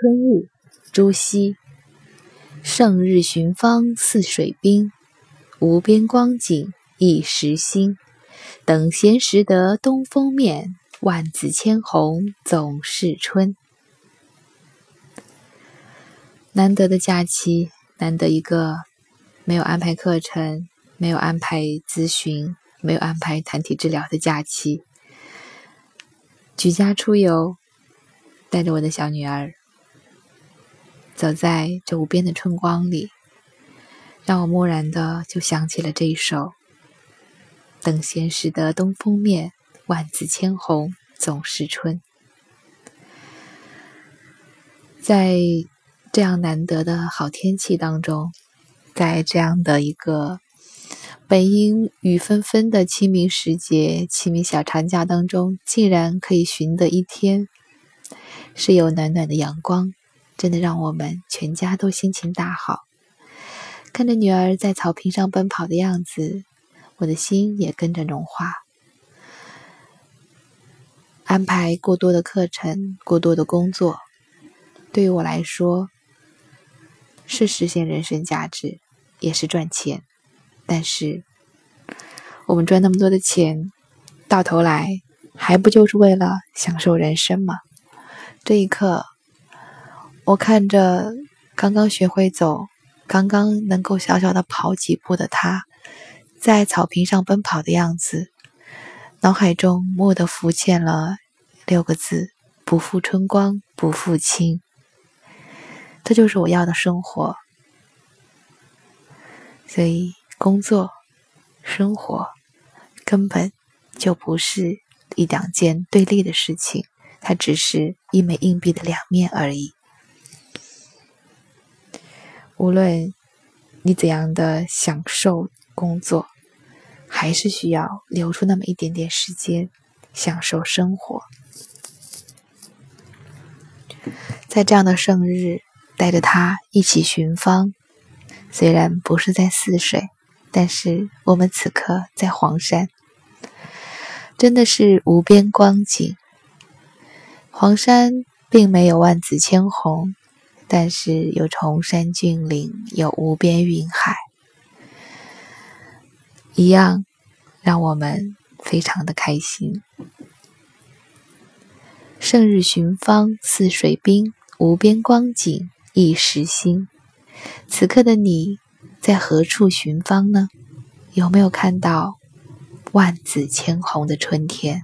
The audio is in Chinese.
春日，朱熹。胜日寻芳泗水滨，无边光景一时新。等闲识得东风面，万紫千红总是春。难得的假期，难得一个没有安排课程、没有安排咨询、没有安排团体治疗的假期，举家出游，带着我的小女儿。走在这无边的春光里，让我蓦然的就想起了这一首：“等闲识得东风面，万紫千红总是春。”在这样难得的好天气当中，在这样的一个本应雨纷纷的清明时节、清明小长假当中，竟然可以寻得一天是有暖暖的阳光。真的让我们全家都心情大好，看着女儿在草坪上奔跑的样子，我的心也跟着融化。安排过多的课程，过多的工作，对于我来说是实现人生价值，也是赚钱。但是，我们赚那么多的钱，到头来还不就是为了享受人生吗？这一刻。我看着刚刚学会走、刚刚能够小小的跑几步的他，在草坪上奔跑的样子，脑海中蓦地浮现了六个字：不负春光，不负卿。这就是我要的生活。所以，工作、生活根本就不是一两件对立的事情，它只是一枚硬币的两面而已。无论你怎样的享受工作，还是需要留出那么一点点时间享受生活。在这样的盛日，带着他一起寻芳，虽然不是在泗水，但是我们此刻在黄山，真的是无边光景。黄山并没有万紫千红。但是有崇山峻岭，有无边云海，一样让我们非常的开心。胜日寻芳泗水滨，无边光景一时新。此刻的你在何处寻芳呢？有没有看到万紫千红的春天？